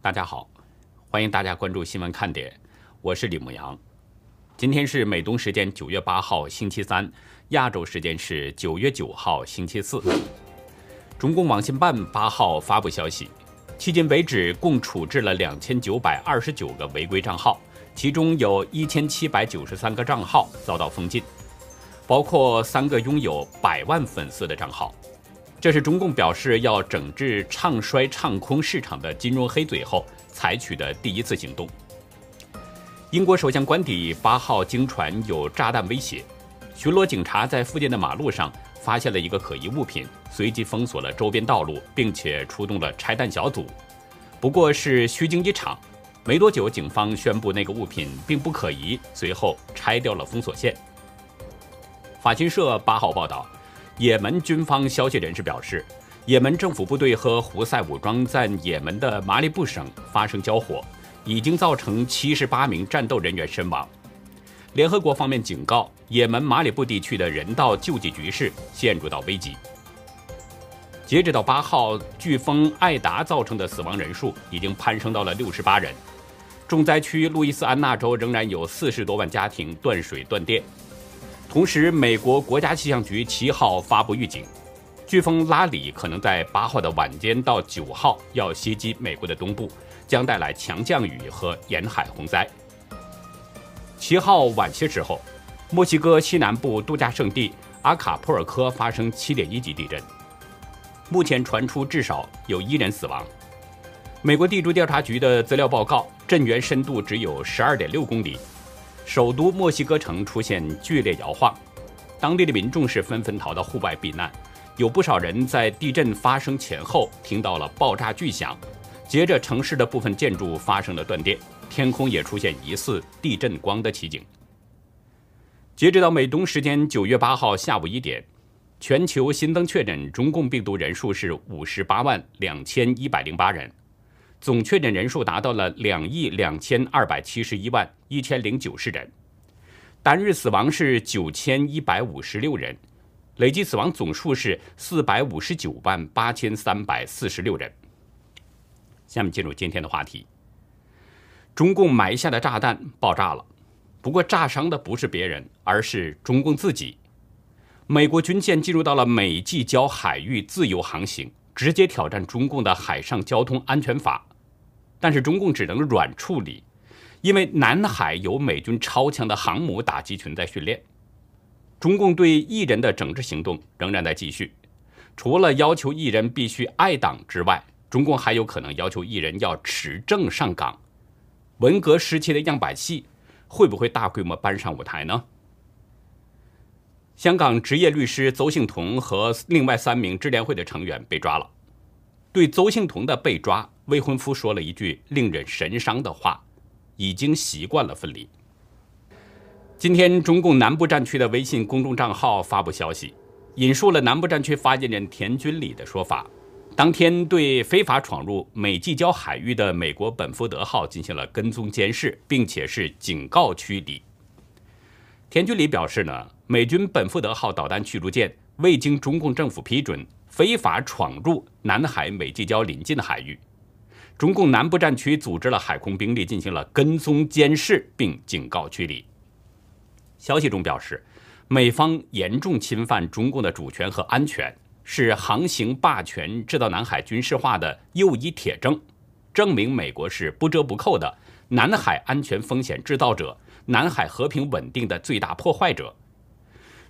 大家好，欢迎大家关注新闻看点，我是李牧阳。今天是美东时间九月八号星期三，亚洲时间是九月九号星期四。中共网信办八号发布消息，迄今为止共处置了两千九百二十九个违规账号，其中有一千七百九十三个账号遭到封禁，包括三个拥有百万粉丝的账号。这是中共表示要整治唱衰唱空市场的金融黑嘴后采取的第一次行动。英国首相官邸八号经传有炸弹威胁，巡逻警察在附近的马路上发现了一个可疑物品，随即封锁了周边道路，并且出动了拆弹小组。不过是虚惊一场，没多久，警方宣布那个物品并不可疑，随后拆掉了封锁线。法新社八号报道。也门军方消息人士表示，也门政府部队和胡塞武装在也门的马里布省发生交火，已经造成七十八名战斗人员身亡。联合国方面警告，也门马里布地区的人道救济局势陷入到危机。截止到八号，飓风艾达造成的死亡人数已经攀升到了六十八人。重灾区路易斯安那州仍然有四十多万家庭断水断电。同时，美国国家气象局七号发布预警，飓风拉里可能在八号的晚间到九号要袭击美国的东部，将带来强降雨和沿海洪灾。七号晚些时候，墨西哥西南部度假胜地阿卡普尔科发生七点一级地震，目前传出至少有一人死亡。美国地质调查局的资料报告，震源深度只有十二点六公里。首都墨西哥城出现剧烈摇晃，当地的民众是纷纷逃到户外避难，有不少人在地震发生前后听到了爆炸巨响，接着城市的部分建筑发生了断电，天空也出现疑似地震光的奇景。截止到美东时间九月八号下午一点，全球新增确诊中共病毒人数是五十八万两千一百零八人。总确诊人数达到了两亿两千二百七十一万一千零九十人，单日死亡是九千一百五十六人，累计死亡总数是四百五十九万八千三百四十六人。下面进入今天的话题：中共埋下的炸弹爆炸了，不过炸伤的不是别人，而是中共自己。美国军舰进入到了美济礁海域自由航行，直接挑战中共的海上交通安全法。但是中共只能软处理，因为南海有美军超强的航母打击群在训练。中共对艺人的整治行动仍然在继续，除了要求艺人必须爱党之外，中共还有可能要求艺人要持证上岗。文革时期的样板戏会不会大规模搬上舞台呢？香港职业律师邹幸彤和另外三名智联会的成员被抓了。对邹幸彤的被抓。未婚夫说了一句令人神伤的话：“已经习惯了分离。”今天，中共南部战区的微信公众账号发布消息，引述了南部战区发言人田军礼的说法：当天对非法闯入美济礁海域的美国本福德号进行了跟踪监视，并且是警告驱离。田军礼表示呢，美军本福德号导弹驱逐舰未经中共政府批准，非法闯入南海美济礁临近的海域。中共南部战区组织了海空兵力进行了跟踪监视，并警告驱离。消息中表示，美方严重侵犯中共的主权和安全，是航行霸权、制造南海军事化的又一铁证，证明美国是不折不扣的南海安全风险制造者、南海和平稳定的最大破坏者。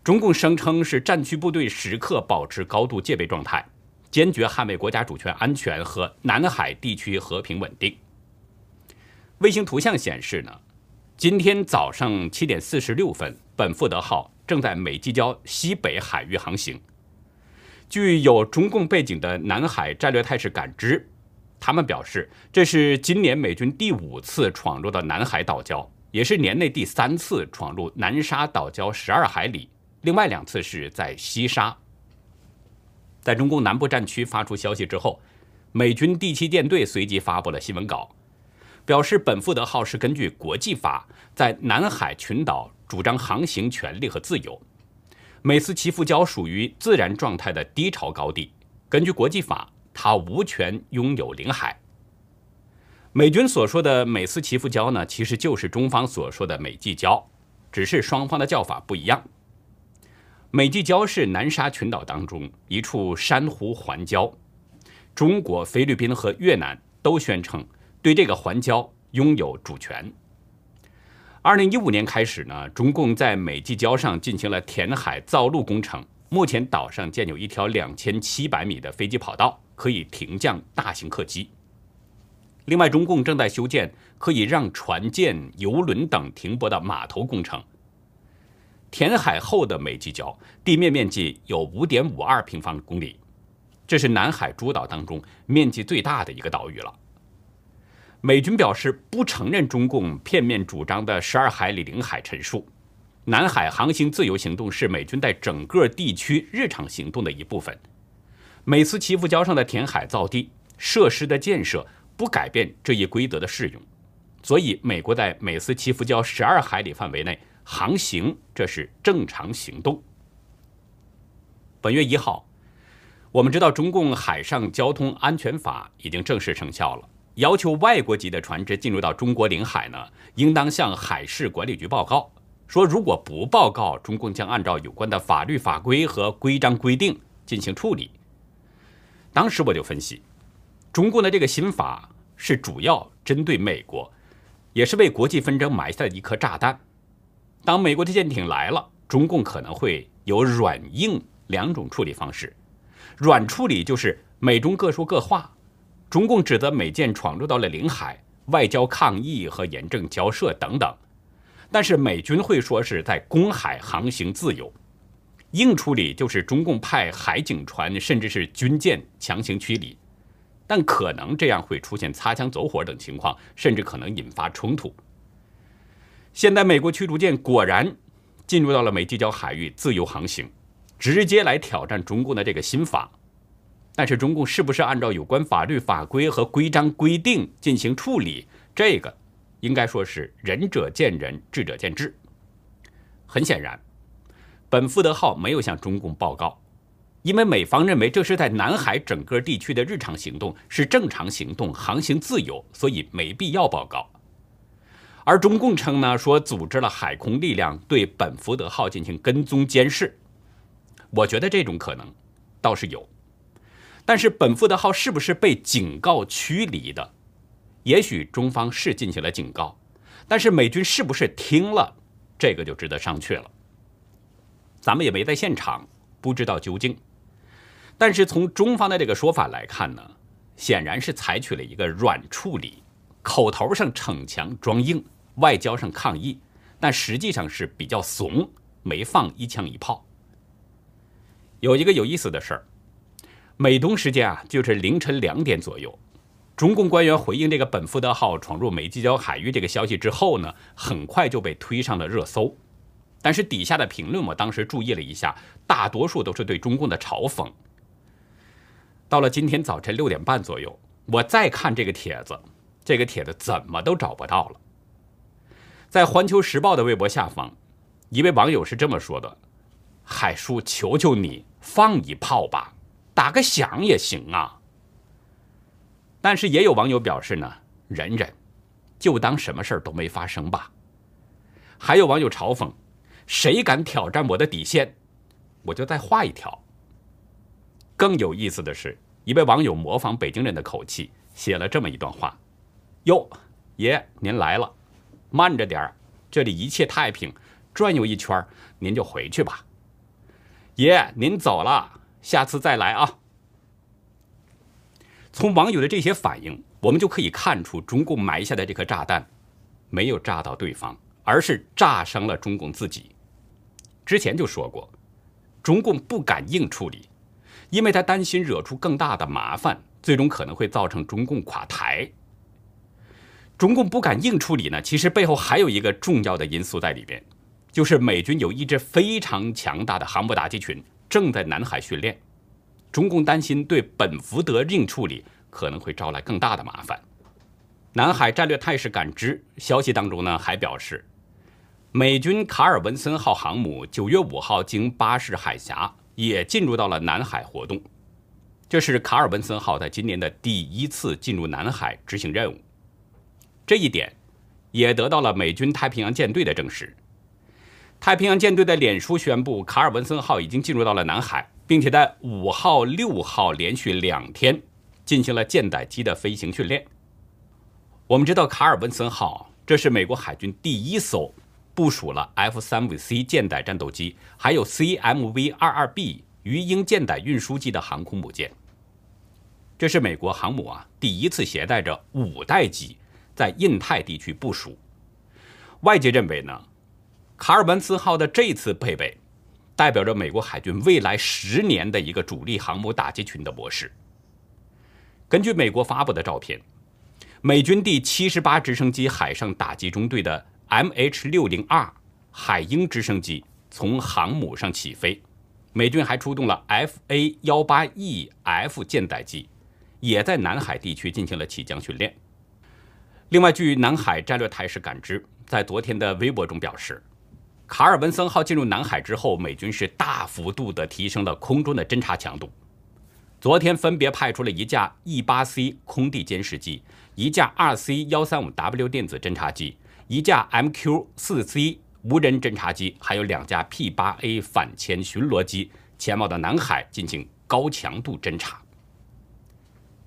中共声称是战区部队时刻保持高度戒备状态。坚决捍卫国家主权安全和南海地区和平稳定。卫星图像显示呢，今天早上七点四十六分，本福德号正在美济礁西北海域航行。据有中共背景的南海战略态势感知，他们表示，这是今年美军第五次闯入到南海岛礁，也是年内第三次闯入南沙岛礁十二海里，另外两次是在西沙。在中共南部战区发出消息之后，美军第七舰队随即发布了新闻稿，表示本福德号是根据国际法在南海群岛主张航行权利和自由。美斯奇夫礁属于自然状态的低潮高地，根据国际法，它无权拥有领海。美军所说的美斯奇夫礁呢，其实就是中方所说的美济礁，只是双方的叫法不一样。美济礁是南沙群岛当中一处珊瑚环礁，中国、菲律宾和越南都宣称对这个环礁拥有主权。二零一五年开始呢，中共在美济礁上进行了填海造陆工程，目前岛上建有一条两千七百米的飞机跑道，可以停降大型客机。另外，中共正在修建可以让船舰、游轮等停泊的码头工程。填海后的美济礁地面面积有五点五二平方公里，这是南海诸岛当中面积最大的一个岛屿了。美军表示不承认中共片面主张的十二海里领海陈述。南海航行自由行动是美军在整个地区日常行动的一部分。美斯奇夫礁上的填海造地设施的建设。不改变这一规则的适用，所以美国在美斯奇夫礁十二海里范围内航行，这是正常行动。本月一号，我们知道中共海上交通安全法已经正式生效了，要求外国籍的船只进入到中国领海呢，应当向海事管理局报告。说如果不报告，中共将按照有关的法律法规和规章规定进行处理。当时我就分析。中共的这个新法是主要针对美国，也是为国际纷争埋下的一颗炸弹。当美国的舰艇来了，中共可能会有软硬两种处理方式。软处理就是美中各说各话，中共指责美舰闯入到了领海，外交抗议和严正交涉等等。但是美军会说是在公海航行自由。硬处理就是中共派海警船甚至是军舰强行驱离。但可能这样会出现擦枪走火等情况，甚至可能引发冲突。现在美国驱逐舰果然进入到了美济礁海域自由航行，直接来挑战中共的这个新法。但是中共是不是按照有关法律法规和规章规定进行处理，这个应该说是仁者见仁，智者见智。很显然，本福德号没有向中共报告。因为美方认为这是在南海整个地区的日常行动，是正常行动，航行自由，所以没必要报告。而中共称呢，说组织了海空力量对本福德号进行跟踪监视。我觉得这种可能倒是有，但是本福德号是不是被警告驱离的？也许中方是进行了警告，但是美军是不是听了？这个就值得商榷了。咱们也没在现场，不知道究竟。但是从中方的这个说法来看呢，显然是采取了一个软处理，口头上逞强装硬，外交上抗议，但实际上是比较怂，没放一枪一炮。有一个有意思的事儿，美东时间啊，就是凌晨两点左右，中共官员回应这个本福德号闯入美济礁海域这个消息之后呢，很快就被推上了热搜。但是底下的评论我当时注意了一下，大多数都是对中共的嘲讽。到了今天早晨六点半左右，我再看这个帖子，这个帖子怎么都找不到了。在《环球时报》的微博下方，一位网友是这么说的：“海叔，求求你放一炮吧，打个响也行啊。”但是也有网友表示呢：“忍忍，就当什么事儿都没发生吧。”还有网友嘲讽：“谁敢挑战我的底线，我就再画一条。”更有意思的是，一位网友模仿北京人的口气，写了这么一段话：“哟，爷您来了，慢着点儿，这里一切太平，转悠一圈您就回去吧。爷您走了，下次再来啊。”从网友的这些反应，我们就可以看出，中共埋下的这颗炸弹，没有炸到对方，而是炸伤了中共自己。之前就说过，中共不敢硬处理。因为他担心惹出更大的麻烦，最终可能会造成中共垮台。中共不敢硬处理呢，其实背后还有一个重要的因素在里边，就是美军有一支非常强大的航母打击群正在南海训练。中共担心对本福德硬处理可能会招来更大的麻烦。南海战略态势感知消息当中呢，还表示，美军卡尔文森号航母九月五号经巴士海峡。也进入到了南海活动，这是卡尔文森号在今年的第一次进入南海执行任务。这一点也得到了美军太平洋舰队的证实。太平洋舰队的脸书宣布，卡尔文森号已经进入到了南海，并且在五号、六号连续两天进行了舰载机的飞行训练。我们知道，卡尔文森号这是美国海军第一艘部署了 F 三五 C 舰载战斗机，还有 CMV 二二 B 鱼鹰舰载运输机的航空母舰。这是美国航母啊第一次携带着五代机在印太地区部署。外界认为呢？卡尔文森号的这次配备，代表着美国海军未来十年的一个主力航母打击群的模式。根据美国发布的照片，美军第七十八直升机海上打击中队的 MH 六零 R 海鹰直升机从航母上起飞，美军还出动了 FA 幺八 EF 舰载机，也在南海地区进行了起降训练。另外，据南海战略态势感知在昨天的微博中表示。卡尔文森号进入南海之后，美军是大幅度的提升了空中的侦察强度。昨天分别派出了一架 E-8C 空地监视机、一架 RC-135W 电子侦察机、一架 MQ-4C 无人侦察机，还有两架 P-8A 反潜巡逻机前往的南海进行高强度侦察。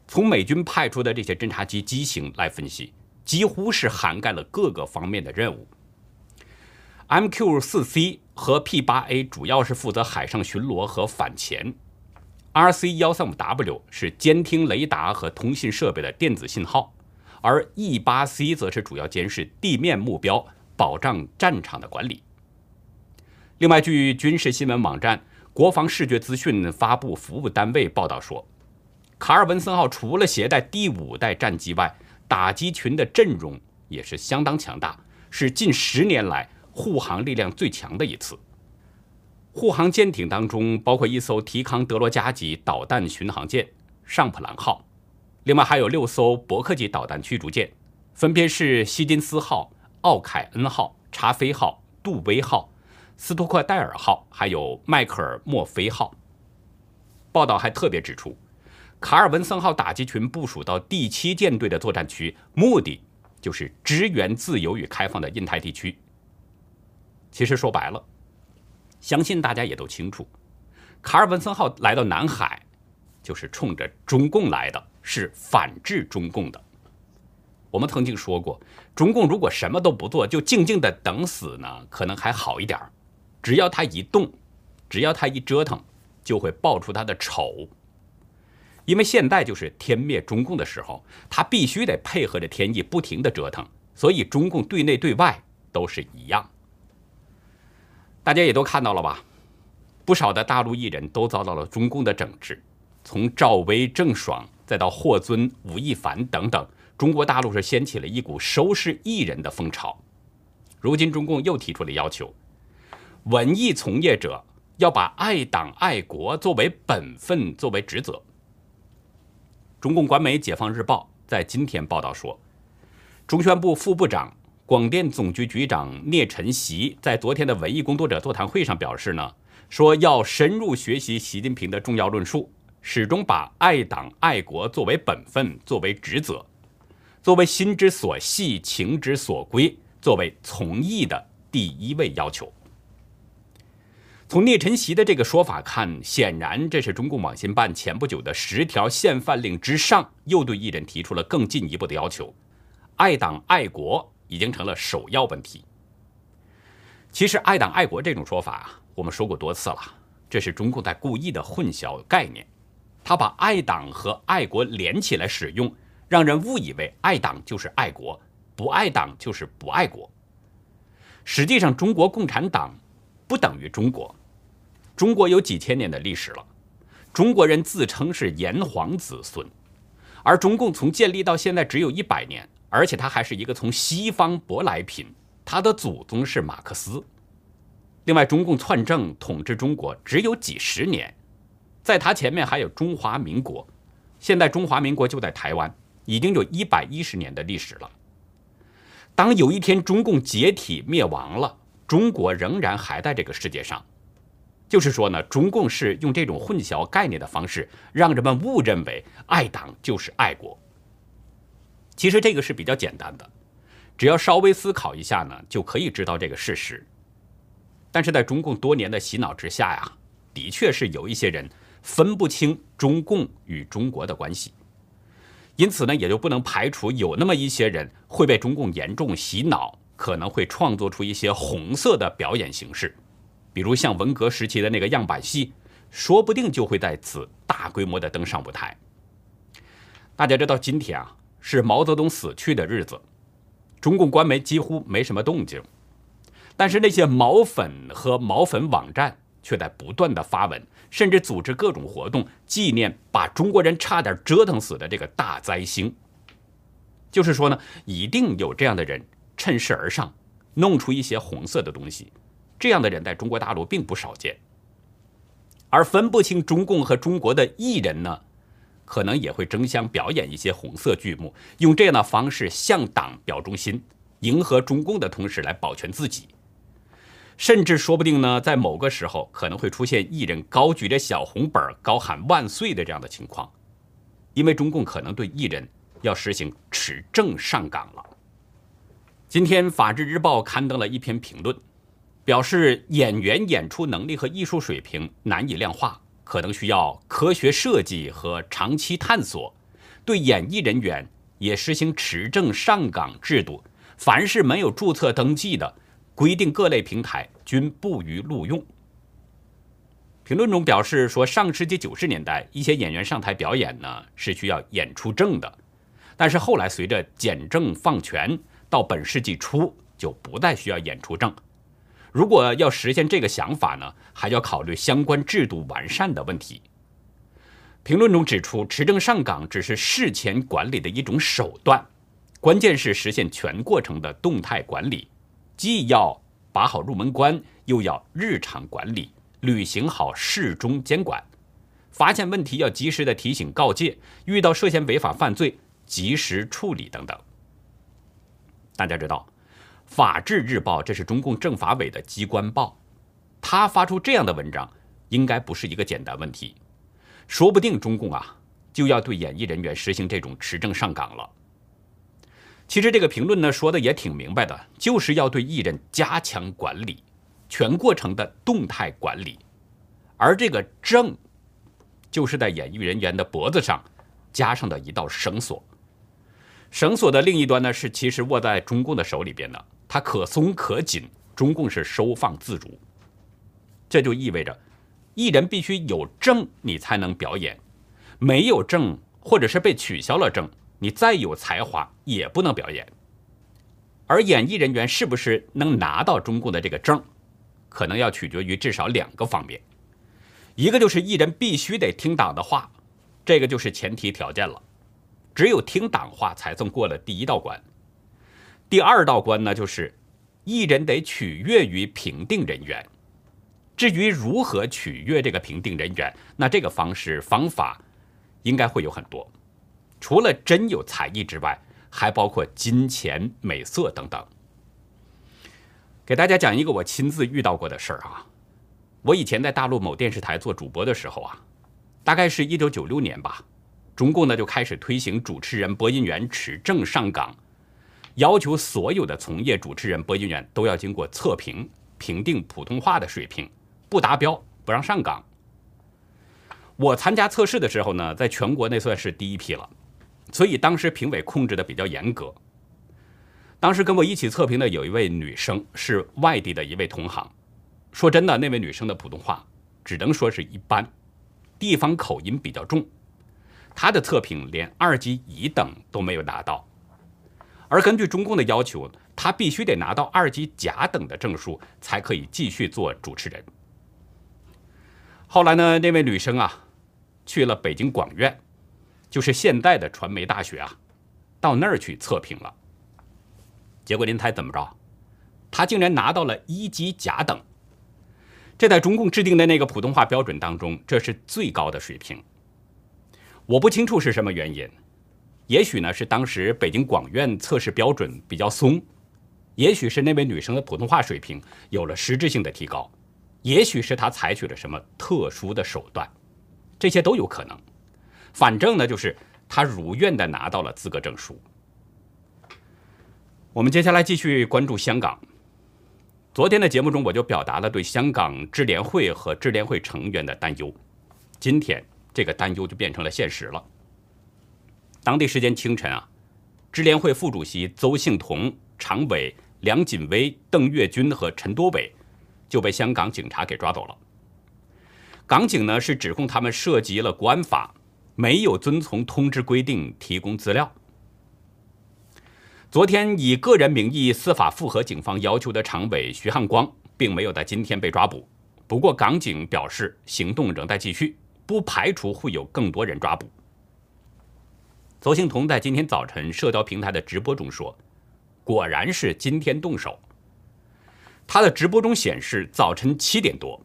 从美军派出的这些侦察机机型来分析，几乎是涵盖了各个方面的任务。MQ-4C 和 P-8A 主要是负责海上巡逻和反潜，RC-135W 是监听雷达和通信设备的电子信号，而 E-8C 则是主要监视地面目标，保障战场的管理。另外，据军事新闻网站国防视觉资讯发布服务单位报道说，卡尔文森号除了携带第五代战机外，打击群的阵容也是相当强大，是近十年来。护航力量最强的一次，护航舰艇当中包括一艘提康德罗加级导弹巡航舰“上普兰号”，另外还有六艘伯克级导弹驱逐舰，分别是希金斯号、奥凯恩号、查菲号、杜威号、斯托克戴尔号，还有迈克尔墨菲号。报道还特别指出，卡尔文森号打击群部署到第七舰队的作战区，目的就是支援自由与开放的印太地区。其实说白了，相信大家也都清楚，卡尔文森号来到南海，就是冲着中共来的，是反制中共的。我们曾经说过，中共如果什么都不做，就静静的等死呢，可能还好一点儿只要他一动，只要他一折腾，就会爆出他的丑。因为现在就是天灭中共的时候，他必须得配合着天意，不停的折腾。所以中共对内对外都是一样。大家也都看到了吧？不少的大陆艺人都遭到了中共的整治，从赵薇、郑爽，再到霍尊、吴亦凡等等，中国大陆是掀起了一股收拾艺人的风潮。如今中共又提出了要求，文艺从业者要把爱党爱国作为本分，作为职责。中共官媒《解放日报》在今天报道说，中宣部副部长。广电总局局长聂晨曦在昨天的文艺工作者座谈会上表示呢，说要深入学习习近平的重要论述，始终把爱党爱国作为本分，作为职责，作为心之所系、情之所归，作为从艺的第一位要求。从聂晨曦的这个说法看，显然这是中共网信办前不久的十条限范令之上，又对艺人提出了更进一步的要求：爱党爱国。已经成了首要问题。其实，爱党爱国这种说法，我们说过多次了，这是中共在故意的混淆概念。他把爱党和爱国连起来使用，让人误以为爱党就是爱国，不爱党就是不爱国。实际上，中国共产党不等于中国。中国有几千年的历史了，中国人自称是炎黄子孙，而中共从建立到现在只有一百年。而且他还是一个从西方舶来品，他的祖宗是马克思。另外，中共篡政统治中国只有几十年，在他前面还有中华民国，现在中华民国就在台湾，已经有一百一十年的历史了。当有一天中共解体灭亡了，中国仍然还在这个世界上，就是说呢，中共是用这种混淆概念的方式，让人们误认为爱党就是爱国。其实这个是比较简单的，只要稍微思考一下呢，就可以知道这个事实。但是在中共多年的洗脑之下呀，的确是有一些人分不清中共与中国的关系，因此呢，也就不能排除有那么一些人会被中共严重洗脑，可能会创作出一些红色的表演形式，比如像文革时期的那个样板戏，说不定就会在此大规模的登上舞台。大家知道，今天啊是毛泽东死去的日子，中共官媒几乎没什么动静。但是那些毛粉和毛粉网站却在不断的发文，甚至组织各种活动纪念把中国人差点折腾死的这个大灾星。就是说呢，一定有这样的人趁势而上，弄出一些红色的东西。这样的人在中国大陆并不少见。而分不清中共和中国的艺人呢，可能也会争相表演一些红色剧目，用这样的方式向党表忠心，迎合中共的同时来保全自己。甚至说不定呢，在某个时候可能会出现艺人高举着小红本高喊万岁的这样的情况，因为中共可能对艺人要实行持证上岗了。今天《法制日报》刊登了一篇评论，表示演员演出能力和艺术水平难以量化，可能需要科学设计和长期探索，对演艺人员也实行持证上岗制度，凡是没有注册登记的。规定各类平台均不予录用。评论中表示说，上世纪九十年代，一些演员上台表演呢是需要演出证的，但是后来随着简政放权，到本世纪初就不再需要演出证。如果要实现这个想法呢，还要考虑相关制度完善的问题。评论中指出，持证上岗只是事前管理的一种手段，关键是实现全过程的动态管理。既要把好入门关，又要日常管理，履行好事中监管，发现问题要及时的提醒告诫，遇到涉嫌违法犯罪及时处理等等。大家知道，《法制日报》这是中共政法委的机关报，他发出这样的文章，应该不是一个简单问题，说不定中共啊就要对演艺人员实行这种持证上岗了。其实这个评论呢说的也挺明白的，就是要对艺人加强管理，全过程的动态管理，而这个证，就是在演艺人员的脖子上加上的一道绳索。绳索的另一端呢是其实握在中共的手里边的，它可松可紧，中共是收放自如。这就意味着，艺人必须有证你才能表演，没有证或者是被取消了证。你再有才华也不能表演，而演艺人员是不是能拿到中共的这个证，可能要取决于至少两个方面，一个就是艺人必须得听党的话，这个就是前提条件了，只有听党话才算过了第一道关。第二道关呢，就是艺人得取悦于评定人员，至于如何取悦这个评定人员，那这个方式方法应该会有很多。除了真有才艺之外，还包括金钱、美色等等。给大家讲一个我亲自遇到过的事儿啊。我以前在大陆某电视台做主播的时候啊，大概是一九九六年吧，中共呢就开始推行主持人、播音员持证上岗，要求所有的从业主持人、播音员都要经过测评，评定普通话的水平，不达标不让上岗。我参加测试的时候呢，在全国那算是第一批了。所以当时评委控制的比较严格。当时跟我一起测评的有一位女生，是外地的一位同行。说真的，那位女生的普通话只能说是一般，地方口音比较重。她的测评连二级乙等都没有达到，而根据中共的要求，她必须得拿到二级甲等的证书，才可以继续做主持人。后来呢，那位女生啊，去了北京广院。就是现代的传媒大学啊，到那儿去测评了。结果您猜怎么着？她竟然拿到了一级甲等。这在中共制定的那个普通话标准当中，这是最高的水平。我不清楚是什么原因，也许呢是当时北京广院测试标准比较松，也许是那位女生的普通话水平有了实质性的提高，也许是她采取了什么特殊的手段，这些都有可能。反正呢，就是他如愿的拿到了资格证书。我们接下来继续关注香港。昨天的节目中，我就表达了对香港智联会和智联会成员的担忧。今天，这个担忧就变成了现实了。当地时间清晨啊，支联会副主席邹幸同、常委梁锦威、邓月军和陈多伟就被香港警察给抓走了。港警呢是指控他们涉及了国安法，没有遵从通知规定提供资料。昨天以个人名义司法复核警方要求的常委徐汉光，并没有在今天被抓捕。不过港警表示，行动仍在继续，不排除会有更多人抓捕。邹幸同在今天早晨社交平台的直播中说：“果然是今天动手。”他的直播中显示，早晨七点多，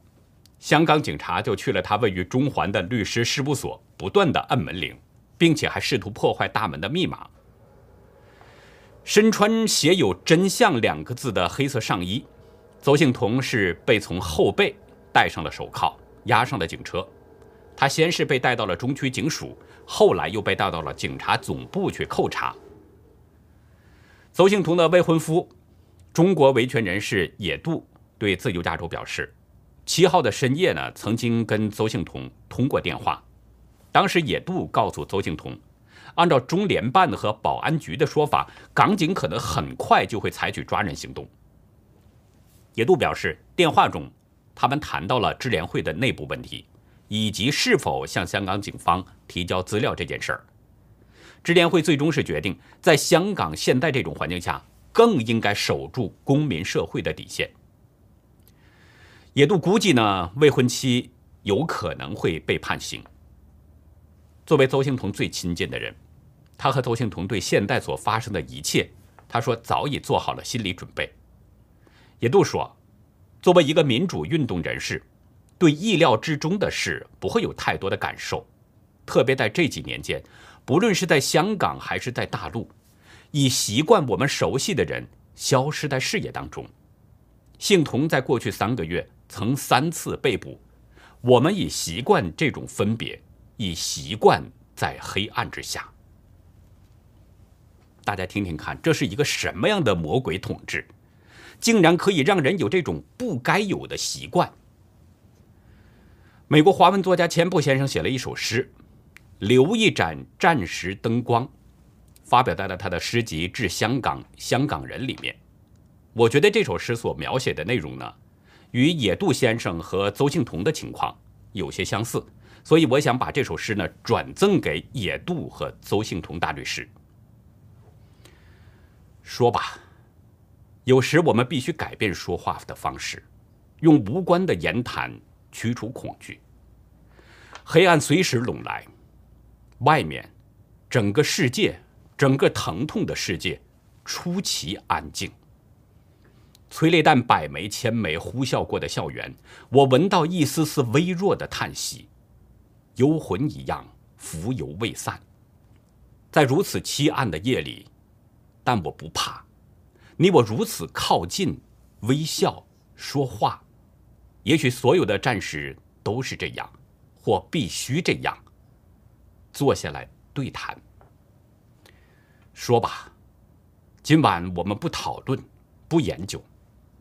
香港警察就去了他位于中环的律师事务所，不断的按门铃，并且还试图破坏大门的密码。身穿写有“真相”两个字的黑色上衣，邹幸同是被从后背戴上了手铐，押上了警车。他先是被带到了中区警署，后来又被带到了警察总部去扣查。邹幸同的未婚夫、中国维权人士野渡对自由亚洲表示，七号的深夜呢，曾经跟邹幸同通过电话，当时野渡告诉邹幸同。按照中联办和保安局的说法，港警可能很快就会采取抓人行动。野渡表示，电话中他们谈到了支联会的内部问题，以及是否向香港警方提交资料这件事儿。支联会最终是决定，在香港现在这种环境下，更应该守住公民社会的底线。野渡估计呢，未婚妻有可能会被判刑。作为邹幸同最亲近的人。他和邹幸同对现代所发生的一切，他说早已做好了心理准备。野渡说，作为一个民主运动人士，对意料之中的事不会有太多的感受，特别在这几年间，不论是在香港还是在大陆，已习惯我们熟悉的人消失在视野当中。幸同在过去三个月曾三次被捕，我们已习惯这种分别，已习惯在黑暗之下。大家听听看，这是一个什么样的魔鬼统治，竟然可以让人有这种不该有的习惯？美国华文作家钱布先生写了一首诗，《留一盏战时灯光》，发表在了他的诗集《致香港香港人》里面。我觉得这首诗所描写的内容呢，与野渡先生和邹庆同的情况有些相似，所以我想把这首诗呢转赠给野渡和邹幸同大律师。说吧，有时我们必须改变说话的方式，用无关的言谈驱除恐惧。黑暗随时拢来，外面，整个世界，整个疼痛的世界，出奇安静。催泪弹百枚千枚呼啸过的校园，我闻到一丝丝微弱的叹息，幽魂一样浮游未散。在如此凄暗的夜里。但我不怕，你我如此靠近，微笑说话，也许所有的战士都是这样，或必须这样。坐下来对谈，说吧，今晚我们不讨论，不研究，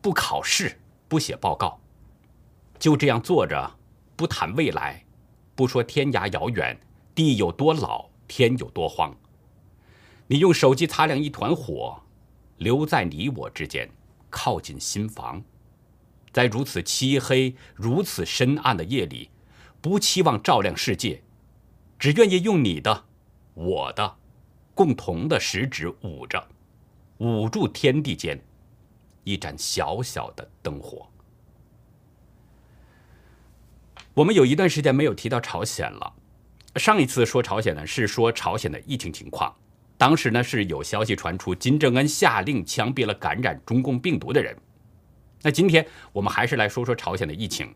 不考试，不写报告，就这样坐着，不谈未来，不说天涯遥远，地有多老，天有多荒。你用手机擦亮一团火，留在你我之间，靠近心房，在如此漆黑、如此深暗的夜里，不期望照亮世界，只愿意用你的、我的共同的食指捂着，捂住天地间一盏小小的灯火。我们有一段时间没有提到朝鲜了，上一次说朝鲜呢，是说朝鲜的疫情情况。当时呢是有消息传出，金正恩下令枪毙了感染中共病毒的人。那今天我们还是来说说朝鲜的疫情。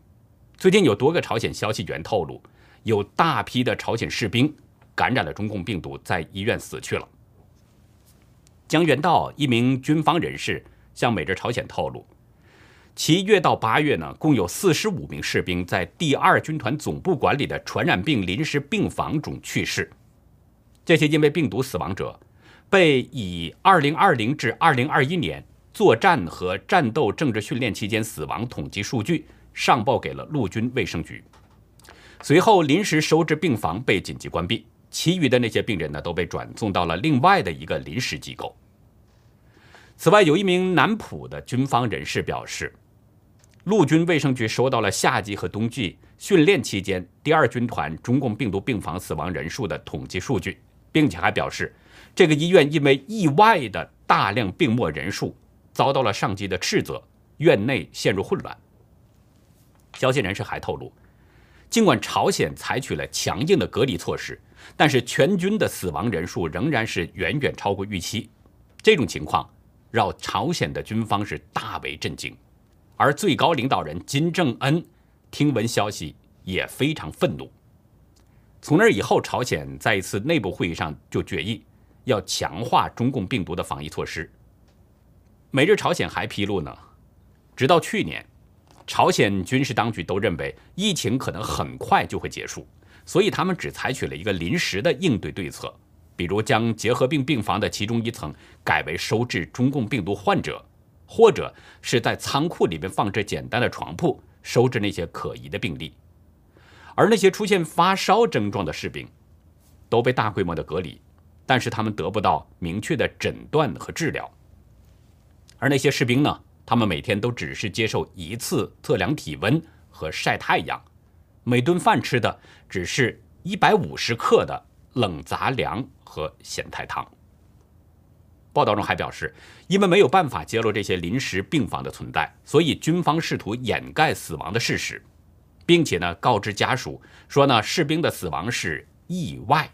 最近有多个朝鲜消息源透露，有大批的朝鲜士兵感染了中共病毒，在医院死去了。江原道一名军方人士向美日朝鲜透露，七月到八月呢，共有四十五名士兵在第二军团总部管理的传染病临时病房中去世。这些因为病毒死亡者，被以2020至2021年作战和战斗政治训练期间死亡统计数据上报给了陆军卫生局。随后，临时收治病房被紧急关闭，其余的那些病人呢，都被转送到了另外的一个临时机构。此外，有一名南浦的军方人士表示，陆军卫生局收到了夏季和冬季训练期间第二军团中共病毒病房死亡人数的统计数据，并且还表示，这个医院因为意外的大量病末人数遭到了上级的斥责，院内陷入混乱。消息人士还透露，尽管朝鲜采取了强硬的隔离措施，但是全军的死亡人数仍然是远远超过预期。这种情况。让朝鲜的军方是大为震惊，而最高领导人金正恩听闻消息也非常愤怒。从那以后，朝鲜在一次内部会议上就决议要强化中共病毒的防疫措施。每日朝鲜还披露呢，直到去年，朝鲜军事当局都认为疫情可能很快就会结束，所以他们只采取了一个临时的应对对策。比如将结核病病房的其中一层改为收治中共病毒患者，或者是在仓库里面放置简单的床铺，收治那些可疑的病例。而那些出现发烧症状的士兵，都被大规模的隔离，但是他们得不到明确的诊断和治疗。而那些士兵呢，他们每天都只是接受一次测量体温和晒太阳，每顿饭吃的只是一百五十克的冷杂粮。和咸菜汤。报道中还表示，因为没有办法揭露这些临时病房的存在，所以军方试图掩盖死亡的事实，并且呢告知家属说呢士兵的死亡是意外。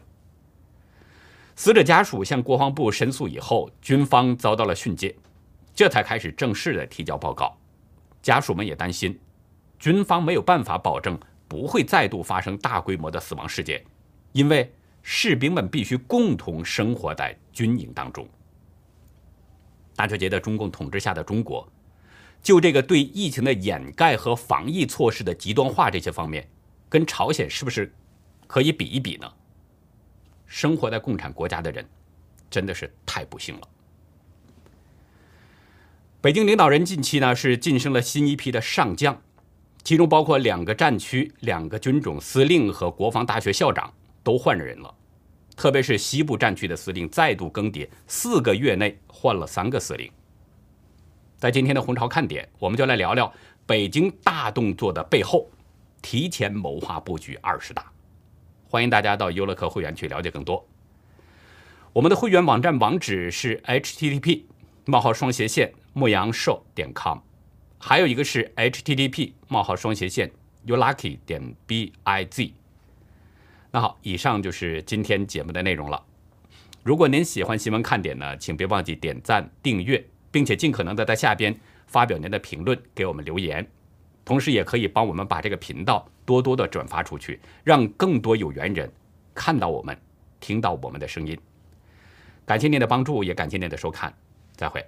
死者家属向国防部申诉以后，军方遭到了训诫，这才开始正式的提交报告。家属们也担心，军方没有办法保证不会再度发生大规模的死亡事件，因为。士兵们必须共同生活在军营当中。大家觉得中共统治下的中国，就这个对疫情的掩盖和防疫措施的极端化这些方面，跟朝鲜是不是可以比一比呢？生活在共产国家的人，真的是太不幸了。北京领导人近期呢是晋升了新一批的上将，其中包括两个战区、两个军种司令和国防大学校长都换人了。特别是西部战区的司令再度更迭，四个月内换了三个司令。在今天的红潮看点，我们就来聊聊北京大动作的背后，提前谋划布局二十大。欢迎大家到优乐客会员去了解更多。我们的会员网站网址是 http: 冒号双斜线牧羊兽点 com，还有一个是 http: 冒号双斜线 youlucky 点 biz。那好，以上就是今天节目的内容了。如果您喜欢新闻看点呢，请别忘记点赞、订阅，并且尽可能的在下边发表您的评论，给我们留言。同时，也可以帮我们把这个频道多多的转发出去，让更多有缘人看到我们、听到我们的声音。感谢您的帮助，也感谢您的收看，再会。